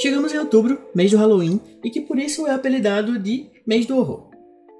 Chegamos em outubro, mês do Halloween, e que por isso é apelidado de mês do horror.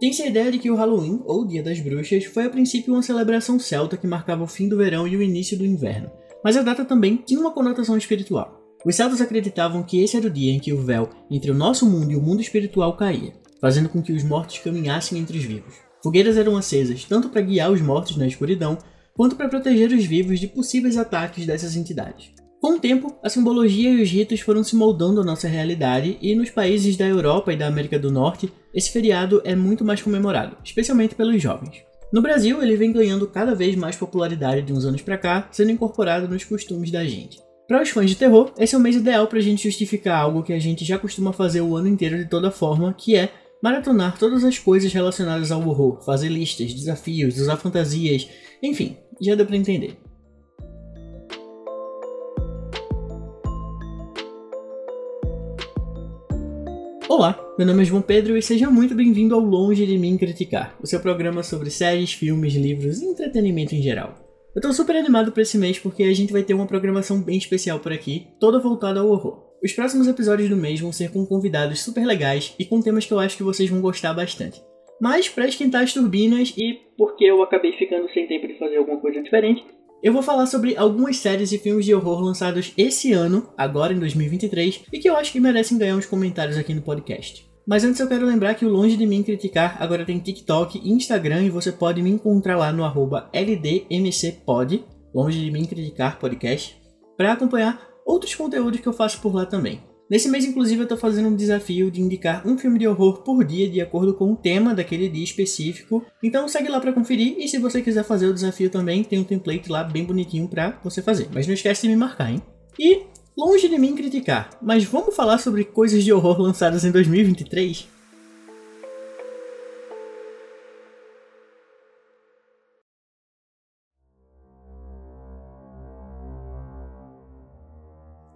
Tem-se a ideia de que o Halloween, ou Dia das Bruxas, foi a princípio uma celebração celta que marcava o fim do verão e o início do inverno, mas a data também tinha uma conotação espiritual. Os celtas acreditavam que esse era o dia em que o véu entre o nosso mundo e o mundo espiritual caía, fazendo com que os mortos caminhassem entre os vivos. Fogueiras eram acesas tanto para guiar os mortos na escuridão, quanto para proteger os vivos de possíveis ataques dessas entidades. Com o tempo, a simbologia e os ritos foram se moldando à nossa realidade, e nos países da Europa e da América do Norte, esse feriado é muito mais comemorado, especialmente pelos jovens. No Brasil, ele vem ganhando cada vez mais popularidade de uns anos para cá, sendo incorporado nos costumes da gente. Para os fãs de terror, esse é o mês ideal para a gente justificar algo que a gente já costuma fazer o ano inteiro de toda forma, que é maratonar todas as coisas relacionadas ao horror, fazer listas, desafios, usar fantasias, enfim, já deu para entender. Olá, meu nome é João Pedro e seja muito bem-vindo ao Longe de Mim Criticar, o seu programa sobre séries, filmes, livros e entretenimento em geral. Eu tô super animado para esse mês porque a gente vai ter uma programação bem especial por aqui, toda voltada ao horror. Os próximos episódios do mês vão ser com convidados super legais e com temas que eu acho que vocês vão gostar bastante. Mas para esquentar as turbinas e porque eu acabei ficando sem tempo de fazer alguma coisa diferente, eu vou falar sobre algumas séries e filmes de horror lançados esse ano, agora em 2023, e que eu acho que merecem ganhar uns comentários aqui no podcast. Mas antes eu quero lembrar que o Longe de Mim Criticar agora tem TikTok e Instagram e você pode me encontrar lá no LDMCPod, Longe de Mim Criticar Podcast, para acompanhar outros conteúdos que eu faço por lá também. Nesse mês, inclusive, eu estou fazendo um desafio de indicar um filme de horror por dia, de acordo com o tema daquele dia específico. Então segue lá para conferir e se você quiser fazer o desafio também, tem um template lá bem bonitinho para você fazer. Mas não esquece de me marcar, hein? E longe de mim criticar, mas vamos falar sobre coisas de horror lançadas em 2023?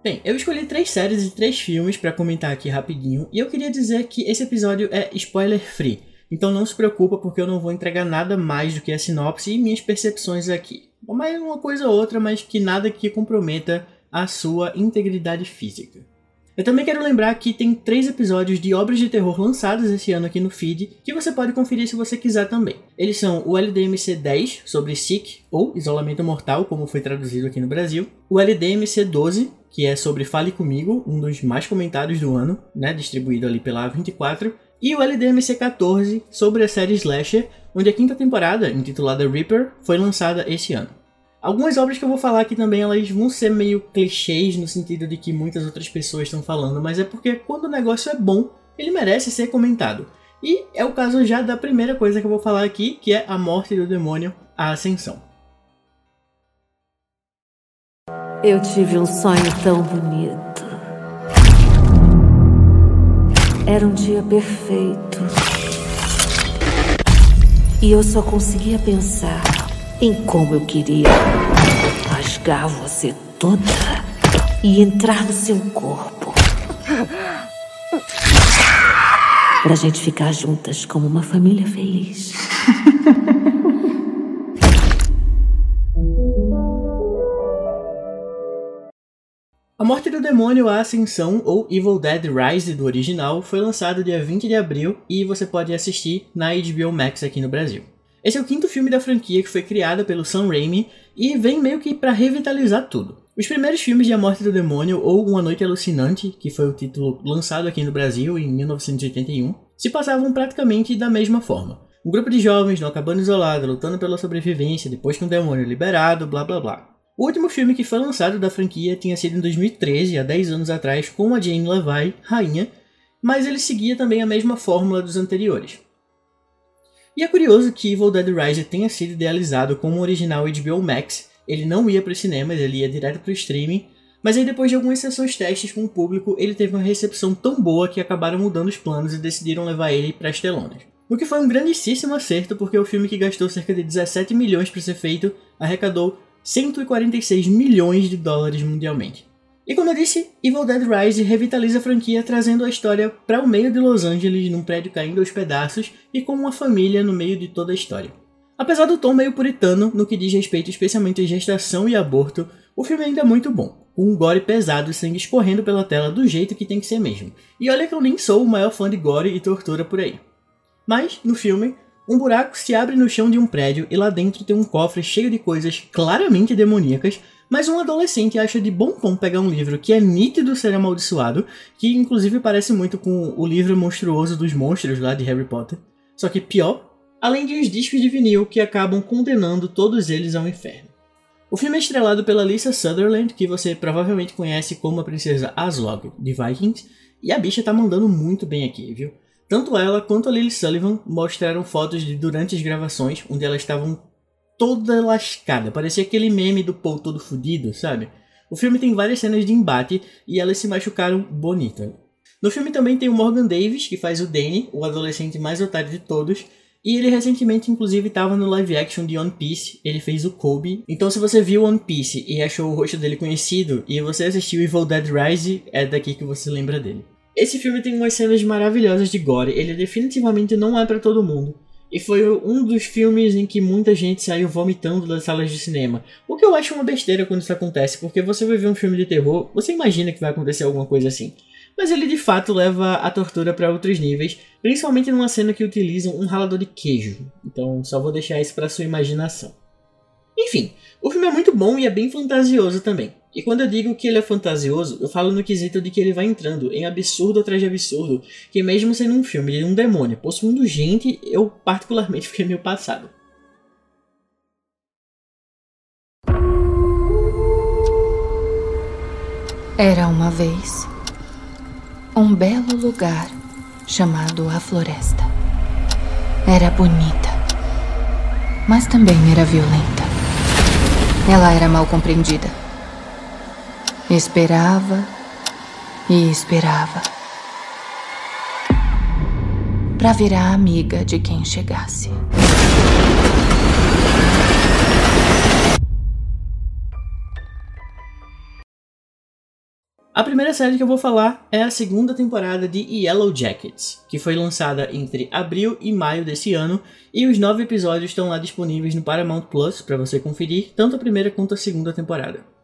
Bem, eu escolhi três séries e três filmes para comentar aqui rapidinho, e eu queria dizer que esse episódio é spoiler free. Então não se preocupa porque eu não vou entregar nada mais do que a sinopse e minhas percepções aqui. Mais uma coisa ou outra, mas que nada que comprometa a sua integridade física. Eu também quero lembrar que tem três episódios de obras de terror lançados esse ano aqui no feed, que você pode conferir se você quiser também. Eles são o LDMC 10, sobre Sick, ou Isolamento Mortal, como foi traduzido aqui no Brasil, o LDMC 12, que é sobre Fale Comigo, um dos mais comentados do ano, né, distribuído ali pela A24, e o LDMC 14 sobre a série Slasher, onde a quinta temporada, intitulada Reaper, foi lançada esse ano. Algumas obras que eu vou falar aqui também, elas vão ser meio clichês no sentido de que muitas outras pessoas estão falando, mas é porque quando o negócio é bom, ele merece ser comentado. E é o caso já da primeira coisa que eu vou falar aqui, que é a morte do demônio, a ascensão. Eu tive um sonho tão bonito. Era um dia perfeito. E eu só conseguia pensar em como eu queria rasgar você toda e entrar no seu corpo. Pra gente ficar juntas como uma família feliz. A Morte do Demônio, a Ascensão, ou Evil Dead Rise do original, foi lançado dia 20 de abril e você pode assistir na HBO Max aqui no Brasil. Esse é o quinto filme da franquia que foi criada pelo Sam Raimi e vem meio que para revitalizar tudo. Os primeiros filmes de A Morte do Demônio ou Uma Noite Alucinante, que foi o título lançado aqui no Brasil em 1981, se passavam praticamente da mesma forma. Um grupo de jovens numa cabana isolada lutando pela sobrevivência depois que um demônio é liberado, blá blá blá. O último filme que foi lançado da franquia tinha sido em 2013, há 10 anos atrás, com a Jane Levi, rainha, mas ele seguia também a mesma fórmula dos anteriores. E é curioso que Evil Dead Rise tenha sido idealizado como o original HBO Max, ele não ia para os cinemas, ele ia direto para o streaming, mas aí depois de algumas sessões testes com o público, ele teve uma recepção tão boa que acabaram mudando os planos e decidiram levar ele para as telonas. O que foi um grandíssimo acerto, porque o filme que gastou cerca de 17 milhões para ser feito arrecadou 146 milhões de dólares mundialmente. E como eu disse, Evil Dead Rise revitaliza a franquia trazendo a história para o meio de Los Angeles num prédio caindo aos pedaços e com uma família no meio de toda a história. Apesar do tom meio puritano no que diz respeito especialmente à gestação e aborto, O filme ainda é muito bom, com um gore pesado e sangue escorrendo pela tela do jeito que tem que ser mesmo. E olha que eu nem sou o maior fã de gore e tortura por aí. Mas, no filme, um buraco se abre no chão de um prédio e lá dentro tem um cofre cheio de coisas claramente demoníacas, mas um adolescente acha de bom tom pegar um livro que é nítido ser amaldiçoado, que inclusive parece muito com o livro monstruoso dos monstros lá de Harry Potter, só que pior, além de uns discos de vinil que acabam condenando todos eles ao inferno. O filme é estrelado pela Lisa Sutherland, que você provavelmente conhece como a princesa Aslog de Vikings, e a bicha tá mandando muito bem aqui, viu? Tanto ela quanto a Lily Sullivan mostraram fotos de durante as gravações, onde elas estavam toda lascada, parecia aquele meme do Paul todo fudido, sabe? O filme tem várias cenas de embate e elas se machucaram bonita. No filme também tem o Morgan Davis, que faz o Danny, o adolescente mais otário de todos, e ele recentemente, inclusive, estava no live action de One Piece, ele fez o Kobe. Então, se você viu One Piece e achou o rosto dele conhecido, e você assistiu Evil Dead Rise, é daqui que você lembra dele. Esse filme tem umas cenas maravilhosas de gore, ele definitivamente não é para todo mundo. E foi um dos filmes em que muita gente saiu vomitando das salas de cinema. O que eu acho uma besteira quando isso acontece, porque você vai ver um filme de terror, você imagina que vai acontecer alguma coisa assim. Mas ele de fato leva a tortura para outros níveis, principalmente numa cena que utilizam um ralador de queijo. Então só vou deixar isso para sua imaginação. Enfim, o filme é muito bom e é bem fantasioso também. E quando eu digo que ele é fantasioso, eu falo no quesito de que ele vai entrando em absurdo atrás de absurdo, que mesmo sendo um filme de um demônio possuindo gente, eu particularmente fiquei meio passado. Era uma vez um belo lugar chamado a Floresta. Era bonita, mas também era violenta. Ela era mal compreendida Esperava e esperava. Para virar amiga de quem chegasse. A primeira série que eu vou falar é a segunda temporada de Yellow Jackets, que foi lançada entre abril e maio desse ano, e os nove episódios estão lá disponíveis no Paramount Plus para você conferir tanto a primeira quanto a segunda temporada.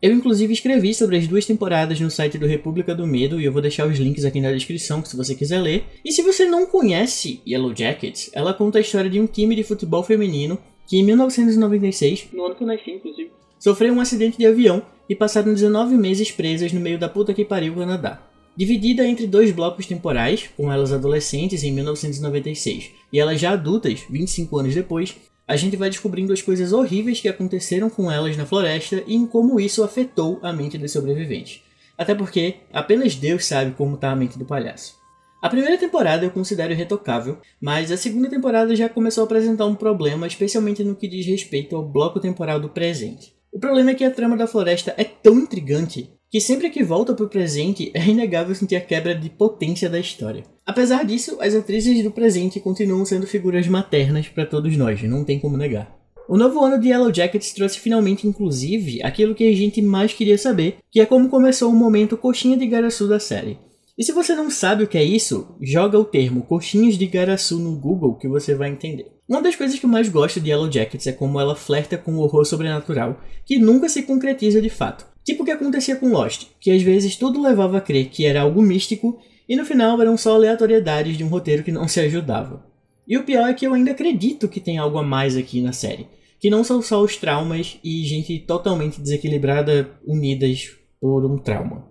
Eu inclusive escrevi sobre as duas temporadas no site do República do Medo e eu vou deixar os links aqui na descrição se você quiser ler. E se você não conhece Yellow Jackets, ela conta a história de um time de futebol feminino que em 1996, no ano que eu nasci inclusive, sofreu um acidente de avião e passaram 19 meses presas no meio da puta que pariu Canadá. Dividida entre dois blocos temporais, com elas adolescentes em 1996 e elas já adultas 25 anos depois, a gente vai descobrindo as coisas horríveis que aconteceram com elas na floresta e em como isso afetou a mente dos sobreviventes. Até porque apenas Deus sabe como está a mente do palhaço. A primeira temporada eu considero retocável, mas a segunda temporada já começou a apresentar um problema, especialmente no que diz respeito ao bloco temporal do presente. O problema é que a trama da floresta é tão intrigante que sempre que volta para o presente é inegável sentir a quebra de potência da história. Apesar disso, as atrizes do presente continuam sendo figuras maternas para todos nós, não tem como negar. O novo ano de Yellow Jackets trouxe finalmente, inclusive, aquilo que a gente mais queria saber, que é como começou o momento coxinha de Garaçu da série. E se você não sabe o que é isso, joga o termo coxinhas de Garaçu no Google que você vai entender. Uma das coisas que eu mais gosto de Yellow Jackets é como ela flerta com o horror sobrenatural, que nunca se concretiza de fato. Tipo o que acontecia com Lost, que às vezes tudo levava a crer que era algo místico e no final eram só aleatoriedades de um roteiro que não se ajudava. E o pior é que eu ainda acredito que tem algo a mais aqui na série, que não são só os traumas e gente totalmente desequilibrada unidas por um trauma.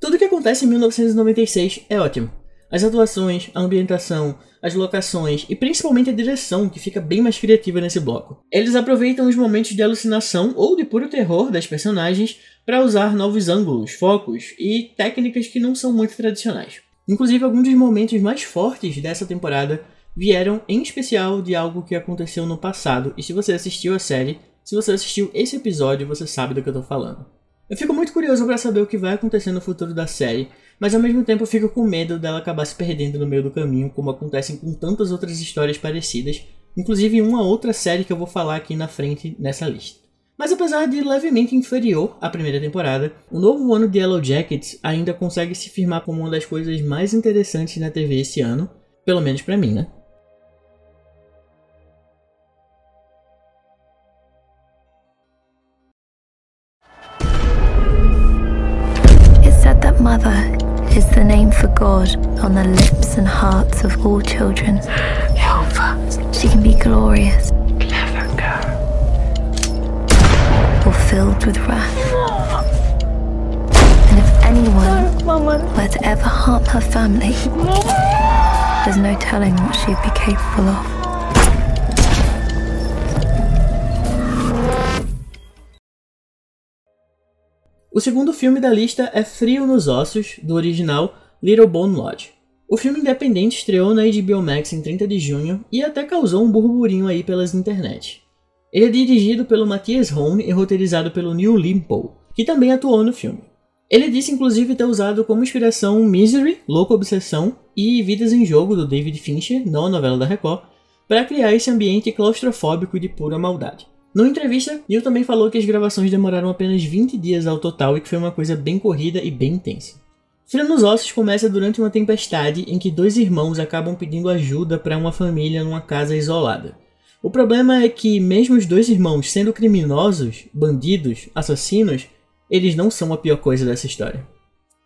Tudo que acontece em 1996 é ótimo. As atuações, a ambientação, as locações e principalmente a direção, que fica bem mais criativa nesse bloco. Eles aproveitam os momentos de alucinação ou de puro terror das personagens para usar novos ângulos, focos e técnicas que não são muito tradicionais. Inclusive, alguns dos momentos mais fortes dessa temporada vieram em especial de algo que aconteceu no passado, e se você assistiu a série, se você assistiu esse episódio, você sabe do que eu tô falando. Eu fico muito curioso para saber o que vai acontecer no futuro da série, mas ao mesmo tempo fico com medo dela acabar se perdendo no meio do caminho, como acontecem com tantas outras histórias parecidas, inclusive uma outra série que eu vou falar aqui na frente nessa lista. Mas apesar de levemente inferior à primeira temporada, o novo ano de Yellow Jackets ainda consegue se firmar como uma das coisas mais interessantes na TV esse ano, pelo menos para mim, né? Mother is the name for God on the lips and hearts of all children. Jehovah. She can be glorious. Filled with wrath. And if anyone were to ever harm her family, there's no telling what she'd be capable of. O segundo filme da lista é Frio nos Ossos, do original Little Bone Lodge. O filme independente estreou na HBO Max em 30 de junho e até causou um burburinho aí pelas internet. Ele é dirigido pelo Matthias Hone e roteirizado pelo Neil Limpo, que também atuou no filme. Ele disse inclusive ter usado como inspiração Misery, Louca Obsessão e Vidas em Jogo do David Fincher, não a novela da Record, para criar esse ambiente claustrofóbico de pura maldade. Numa entrevista, Neil também falou que as gravações demoraram apenas 20 dias ao total e que foi uma coisa bem corrida e bem intensa. Frio nos Ossos começa durante uma tempestade em que dois irmãos acabam pedindo ajuda para uma família numa casa isolada. O problema é que, mesmo os dois irmãos sendo criminosos, bandidos, assassinos, eles não são a pior coisa dessa história.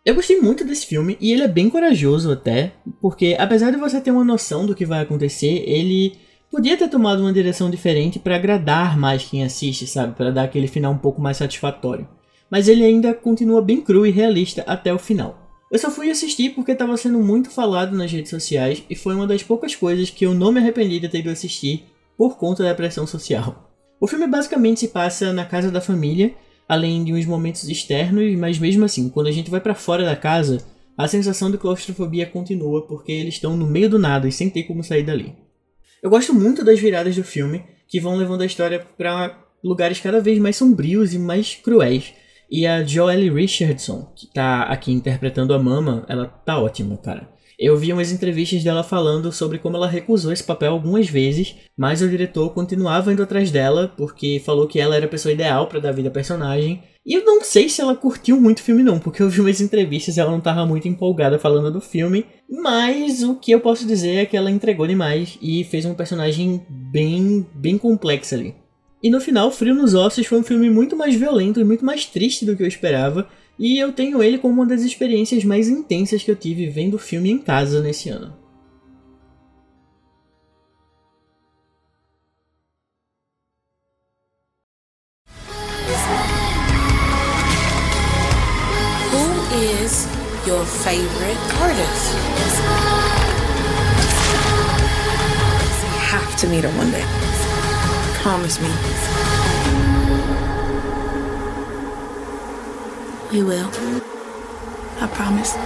Eu gostei muito desse filme e ele é bem corajoso até, porque apesar de você ter uma noção do que vai acontecer, ele podia ter tomado uma direção diferente para agradar mais quem assiste, sabe? Para dar aquele final um pouco mais satisfatório. Mas ele ainda continua bem cru e realista até o final. Eu só fui assistir porque estava sendo muito falado nas redes sociais e foi uma das poucas coisas que eu não me arrependi de ter ido assistir por conta da pressão social. O filme basicamente se passa na casa da família, além de uns momentos externos, mas mesmo assim, quando a gente vai para fora da casa, a sensação de claustrofobia continua porque eles estão no meio do nada e sem ter como sair dali. Eu gosto muito das viradas do filme, que vão levando a história para lugares cada vez mais sombrios e mais cruéis. E a Joelle Richardson, que tá aqui interpretando a Mama, ela tá ótima, cara. Eu vi umas entrevistas dela falando sobre como ela recusou esse papel algumas vezes, mas o diretor continuava indo atrás dela porque falou que ela era a pessoa ideal para dar vida ao personagem. E eu não sei se ela curtiu muito o filme não, porque eu vi umas entrevistas e ela não tava muito empolgada falando do filme, mas o que eu posso dizer é que ela entregou demais e fez um personagem bem bem complexo ali. E no final, Frio nos Ossos foi um filme muito mais violento e muito mais triste do que eu esperava, e eu tenho ele como uma das experiências mais intensas que eu tive vendo o filme em casa nesse ano. Who is your favorite artist? You have to meet her one day. Promise me. We will. I promise.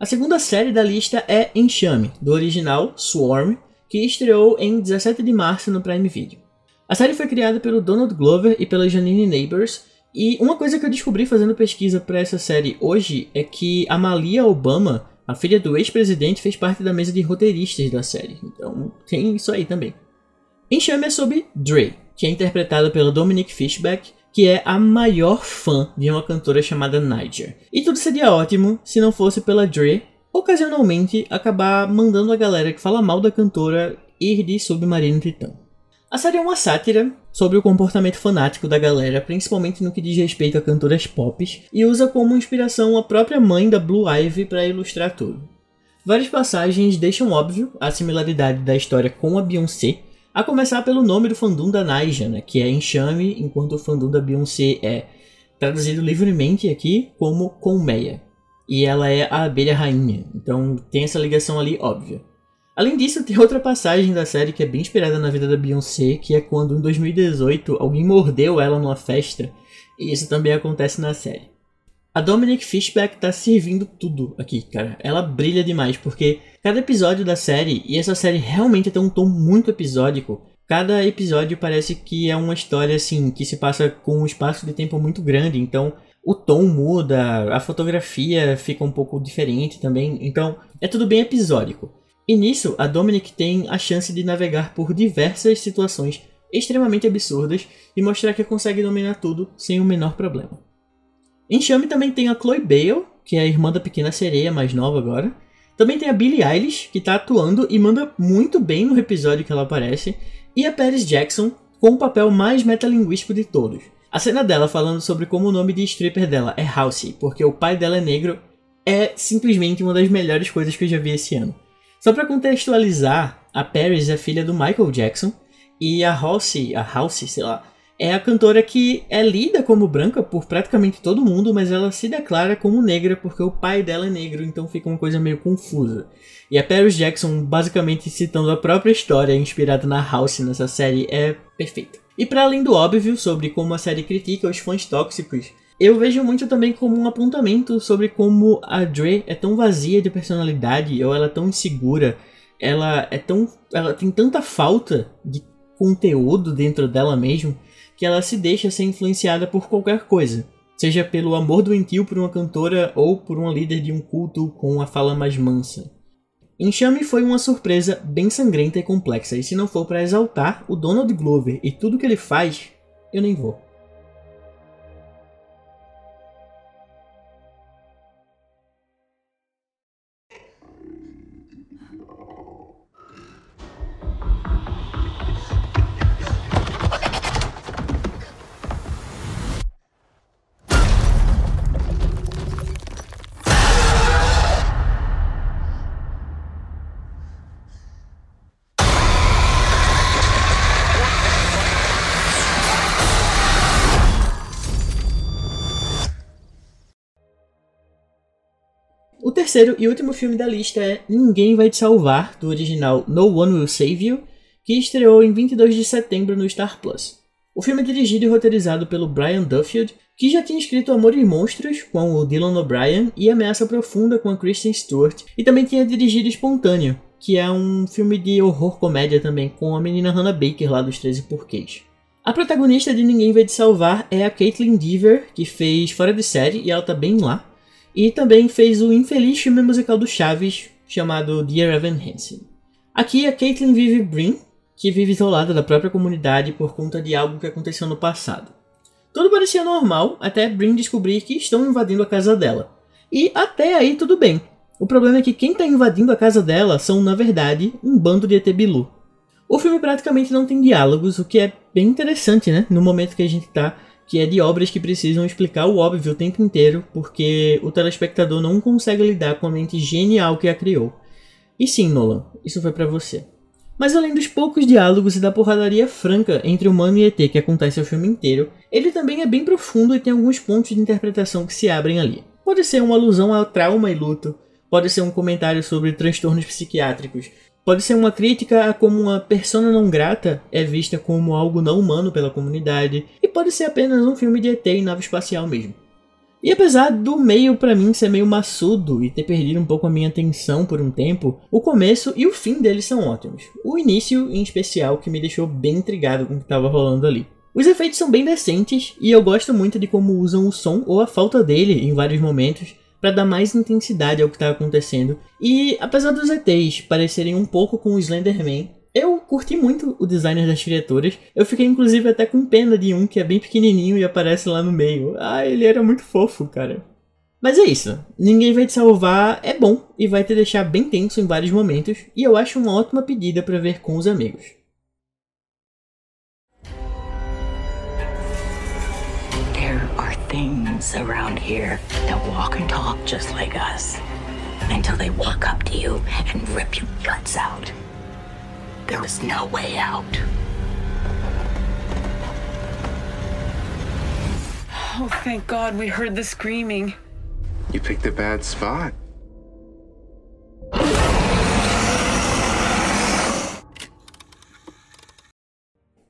A segunda série da lista é Enxame, do original Swarm, que estreou em 17 de março no Prime Video. A série foi criada pelo Donald Glover e pela Janine Neighbors, e uma coisa que eu descobri fazendo pesquisa para essa série hoje é que a Malia Obama, a filha do ex-presidente, fez parte da mesa de roteiristas da série. Então tem isso aí também. Enxame é sobre Dre, que é interpretada pela Dominique Fishback, que é a maior fã de uma cantora chamada Niger. E tudo seria ótimo se não fosse pela Dre, ocasionalmente, acabar mandando a galera que fala mal da cantora ir de Submarino Titã. A série é uma sátira sobre o comportamento fanático da galera, principalmente no que diz respeito a cantoras pop, e usa como inspiração a própria mãe da Blue Ivy para ilustrar tudo. Várias passagens deixam óbvio a similaridade da história com a Beyoncé, a começar pelo nome do fandom da Naija, né, que é Enxame, enquanto o fandom da Beyoncé é traduzido livremente aqui como Colmeia. E ela é a abelha rainha, então tem essa ligação ali óbvia. Além disso, tem outra passagem da série que é bem inspirada na vida da Beyoncé, que é quando em 2018 alguém mordeu ela numa festa, e isso também acontece na série. A Dominic Fishback tá servindo tudo aqui, cara. Ela brilha demais, porque cada episódio da série, e essa série realmente tem um tom muito episódico, cada episódio parece que é uma história assim, que se passa com um espaço de tempo muito grande, então o tom muda, a fotografia fica um pouco diferente também, então é tudo bem episódico. E nisso, a Dominic tem a chance de navegar por diversas situações extremamente absurdas e mostrar que consegue dominar tudo sem o menor problema. Enxame também tem a Chloe Bale, que é a irmã da pequena sereia, mais nova agora. Também tem a Billie Eilish, que tá atuando e manda muito bem no episódio que ela aparece. E a Paris Jackson, com o papel mais metalinguístico de todos. A cena dela falando sobre como o nome de stripper dela é Halsey, porque o pai dela é negro, é simplesmente uma das melhores coisas que eu já vi esse ano. Só para contextualizar, a Paris é filha do Michael Jackson e a Halsey, a Halsey, sei lá, é a cantora que é lida como branca por praticamente todo mundo, mas ela se declara como negra porque o pai dela é negro, então fica uma coisa meio confusa. E a Paris Jackson, basicamente citando a própria história inspirada na House nessa série, é perfeita. E para além do óbvio sobre como a série critica os fãs tóxicos, eu vejo muito também como um apontamento sobre como a Dre é tão vazia de personalidade, ou ela é tão insegura, ela é tão. ela tem tanta falta de conteúdo dentro dela mesmo que ela se deixa ser influenciada por qualquer coisa, seja pelo amor doentio por uma cantora ou por uma líder de um culto com a fala mais mansa. Enxame foi uma surpresa bem sangrenta e complexa, e se não for para exaltar o Donald Glover e tudo que ele faz, eu nem vou. Terceiro e último filme da lista é Ninguém Vai Te Salvar, do original No One Will Save You, que estreou em 22 de setembro no Star Plus. O filme é dirigido e roteirizado pelo Brian Duffield, que já tinha escrito Amor e Monstros com o Dylan O'Brien e Ameaça Profunda com a Kristen Stewart, e também tinha dirigido Espontâneo, que é um filme de horror comédia também com a menina Hannah Baker lá dos 13 Porquês. A protagonista de Ninguém Vai Te Salvar é a Caitlin Deaver, que fez Fora de Série e ela tá bem lá. E também fez o infeliz filme musical do Chaves, chamado Dear Evan Hansen. Aqui a Caitlin vive Brin, que vive isolada da própria comunidade por conta de algo que aconteceu no passado. Tudo parecia normal até Brin descobrir que estão invadindo a casa dela. E até aí tudo bem. O problema é que quem está invadindo a casa dela são, na verdade, um bando de ET Bilu. O filme praticamente não tem diálogos, o que é bem interessante, né? No momento que a gente está que é de obras que precisam explicar o óbvio o tempo inteiro, porque o telespectador não consegue lidar com a mente genial que a criou. E sim, Nolan, isso foi para você. Mas além dos poucos diálogos e da porradaria franca entre humano e ET que acontece o filme inteiro, ele também é bem profundo e tem alguns pontos de interpretação que se abrem ali. Pode ser uma alusão ao trauma e luto, pode ser um comentário sobre transtornos psiquiátricos, Pode ser uma crítica a como uma persona não grata é vista como algo não humano pela comunidade, e pode ser apenas um filme de ET em nave espacial mesmo. E apesar do meio para mim ser meio maçudo e ter perdido um pouco a minha atenção por um tempo, o começo e o fim dele são ótimos. O início, em especial, que me deixou bem intrigado com o que estava rolando ali. Os efeitos são bem decentes e eu gosto muito de como usam o som ou a falta dele em vários momentos para dar mais intensidade ao que está acontecendo. E apesar dos ETs parecerem um pouco com o Slenderman, eu curti muito o design das criaturas. Eu fiquei inclusive até com pena de um que é bem pequenininho e aparece lá no meio. Ah, ele era muito fofo, cara. Mas é isso. Ninguém vai te salvar é bom e vai te deixar bem tenso em vários momentos, e eu acho uma ótima pedida para ver com os amigos. Things around here that walk and talk just like us until they walk up to you and rip your guts out. There is no way out. Oh, thank God we heard the screaming. You picked a bad spot.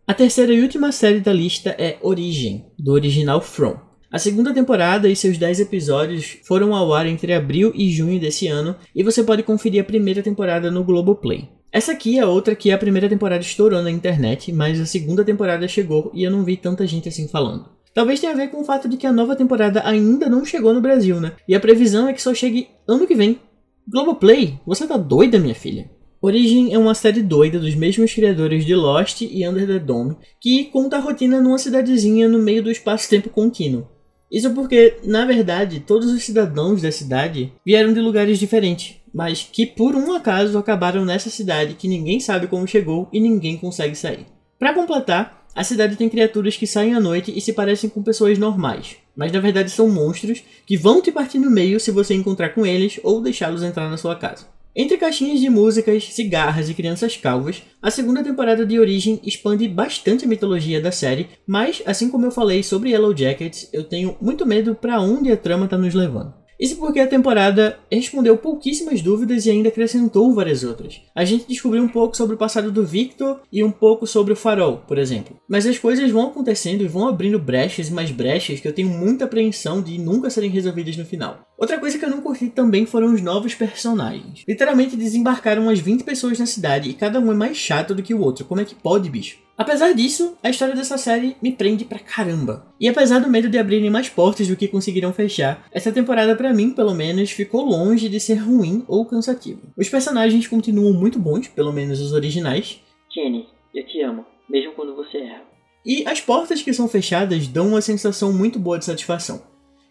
A terceira e última série da lista é Origem, do original From. A segunda temporada e seus 10 episódios foram ao ar entre abril e junho desse ano, e você pode conferir a primeira temporada no Globoplay. Essa aqui é outra que a primeira temporada estourou na internet, mas a segunda temporada chegou e eu não vi tanta gente assim falando. Talvez tenha a ver com o fato de que a nova temporada ainda não chegou no Brasil, né? E a previsão é que só chegue ano que vem. Globoplay, você tá doida, minha filha? Origem é uma série doida dos mesmos criadores de Lost e Under the Dome, que conta a rotina numa cidadezinha no meio do espaço-tempo contínuo. Isso porque, na verdade, todos os cidadãos da cidade vieram de lugares diferentes, mas que por um acaso acabaram nessa cidade que ninguém sabe como chegou e ninguém consegue sair. Para completar, A cidade tem criaturas que saem à noite e se parecem com pessoas normais, mas na verdade são monstros que vão te partir no meio se você encontrar com eles ou deixá-los entrar na sua casa. Entre caixinhas de músicas, cigarras e crianças calvas, a segunda temporada de Origem expande bastante a mitologia da série, mas assim como eu falei sobre Yellow Jackets, eu tenho muito medo para onde a trama está nos levando. Isso porque a temporada respondeu pouquíssimas dúvidas e ainda acrescentou várias outras. A gente descobriu um pouco sobre o passado do Victor e um pouco sobre o Farol, por exemplo. Mas as coisas vão acontecendo e vão abrindo brechas e mais brechas que eu tenho muita apreensão de nunca serem resolvidas no final. Outra coisa que eu não curti também foram os novos personagens. Literalmente desembarcaram umas 20 pessoas na cidade e cada um é mais chato do que o outro. Como é que pode, bicho? Apesar disso, a história dessa série me prende pra caramba. E apesar do medo de abrirem mais portas do que conseguiram fechar, essa temporada para mim, pelo menos, ficou longe de ser ruim ou cansativo. Os personagens continuam muito bons, pelo menos os originais. Kenny, eu te amo, mesmo quando você erra. E as portas que são fechadas dão uma sensação muito boa de satisfação.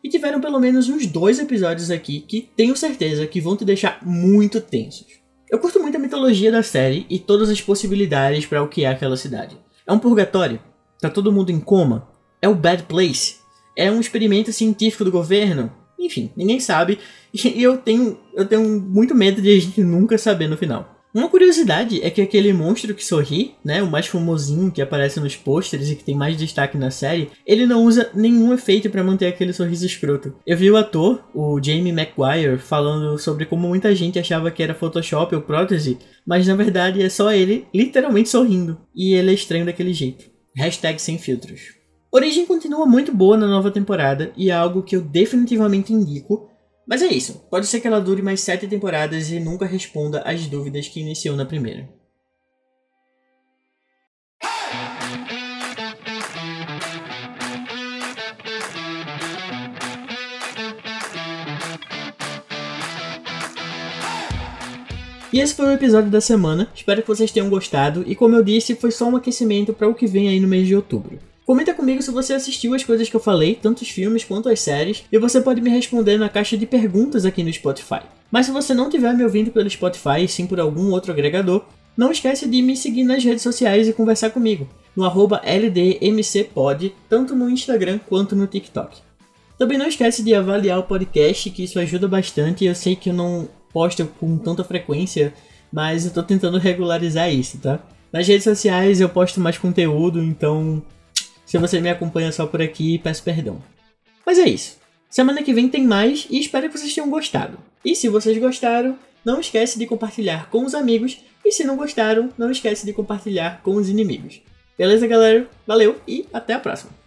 E tiveram pelo menos uns dois episódios aqui que tenho certeza que vão te deixar muito tensos. Eu curto muito a mitologia da série e todas as possibilidades para o que é aquela cidade. É um purgatório? Tá todo mundo em coma? É o Bad Place? É um experimento científico do governo? Enfim, ninguém sabe e eu tenho, eu tenho muito medo de a gente nunca saber no final. Uma curiosidade é que aquele monstro que sorri, né, o mais famosinho que aparece nos pôsteres e que tem mais destaque na série, ele não usa nenhum efeito para manter aquele sorriso escroto. Eu vi o ator, o Jamie Maguire, falando sobre como muita gente achava que era Photoshop ou prótese, mas na verdade é só ele literalmente sorrindo. E ele é estranho daquele jeito. Hashtag sem filtros. Origem continua muito boa na nova temporada e é algo que eu definitivamente indico, mas é isso, pode ser que ela dure mais sete temporadas e nunca responda às dúvidas que iniciou na primeira. E esse foi o episódio da semana. Espero que vocês tenham gostado. E como eu disse, foi só um aquecimento para o que vem aí no mês de outubro. Comenta comigo se você assistiu as coisas que eu falei, tanto os filmes quanto as séries, e você pode me responder na caixa de perguntas aqui no Spotify. Mas se você não estiver me ouvindo pelo Spotify, sim por algum outro agregador, não esquece de me seguir nas redes sociais e conversar comigo, no LDMCPod, tanto no Instagram quanto no TikTok. Também não esquece de avaliar o podcast, que isso ajuda bastante. Eu sei que eu não posto com tanta frequência, mas eu tô tentando regularizar isso, tá? Nas redes sociais eu posto mais conteúdo, então se você me acompanha só por aqui, peço perdão. Mas é isso. Semana que vem tem mais e espero que vocês tenham gostado. E se vocês gostaram, não esquece de compartilhar com os amigos. E se não gostaram, não esquece de compartilhar com os inimigos. Beleza, galera? Valeu e até a próxima.